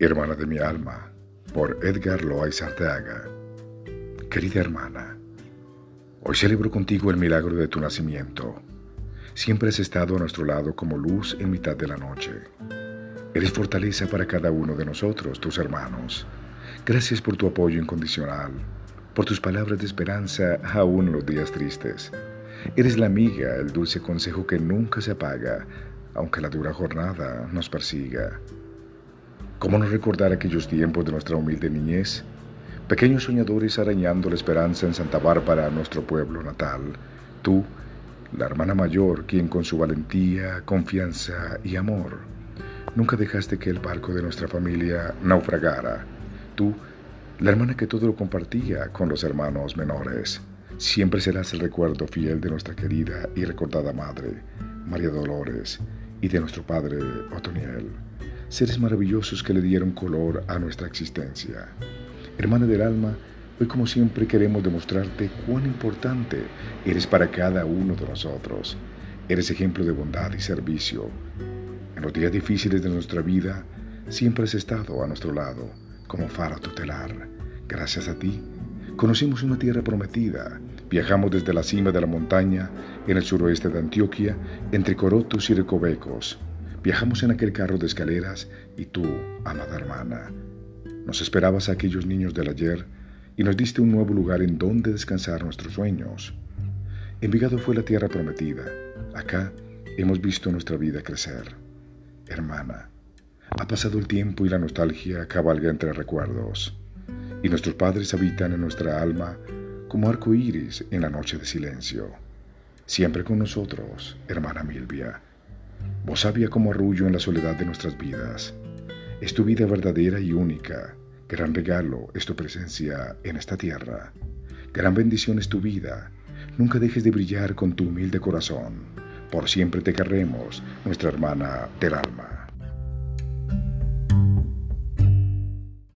Hermana de mi alma, por Edgar Loaiz Arteaga. Querida hermana, hoy celebro contigo el milagro de tu nacimiento. Siempre has estado a nuestro lado como luz en mitad de la noche. Eres fortaleza para cada uno de nosotros, tus hermanos. Gracias por tu apoyo incondicional, por tus palabras de esperanza aún en los días tristes. Eres la amiga, el dulce consejo que nunca se apaga, aunque la dura jornada nos persiga. ¿Cómo no recordar aquellos tiempos de nuestra humilde niñez? Pequeños soñadores arañando la esperanza en Santa Bárbara, nuestro pueblo natal. Tú, la hermana mayor, quien con su valentía, confianza y amor, nunca dejaste que el barco de nuestra familia naufragara. Tú, la hermana que todo lo compartía con los hermanos menores. Siempre serás el recuerdo fiel de nuestra querida y recordada madre, María Dolores, y de nuestro padre, Otoniel seres maravillosos que le dieron color a nuestra existencia. Hermana del alma, hoy como siempre queremos demostrarte cuán importante eres para cada uno de nosotros. Eres ejemplo de bondad y servicio. En los días difíciles de nuestra vida, siempre has estado a nuestro lado como faro tutelar. Gracias a ti, conocimos una tierra prometida. Viajamos desde la cima de la montaña, en el suroeste de Antioquia, entre Corotos y Recovecos Viajamos en aquel carro de escaleras y tú, amada hermana, nos esperabas a aquellos niños del ayer y nos diste un nuevo lugar en donde descansar nuestros sueños. Envigado fue la tierra prometida. Acá hemos visto nuestra vida crecer. Hermana, ha pasado el tiempo y la nostalgia cabalga entre recuerdos, y nuestros padres habitan en nuestra alma como arco iris en la noche de silencio. Siempre con nosotros, hermana Milvia Vos sabia como arrullo en la soledad de nuestras vidas. Es tu vida verdadera y única. Gran regalo es tu presencia en esta tierra. Gran bendición es tu vida. Nunca dejes de brillar con tu humilde corazón. Por siempre te querremos, nuestra hermana del alma.